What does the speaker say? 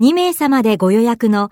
2名様でご予約の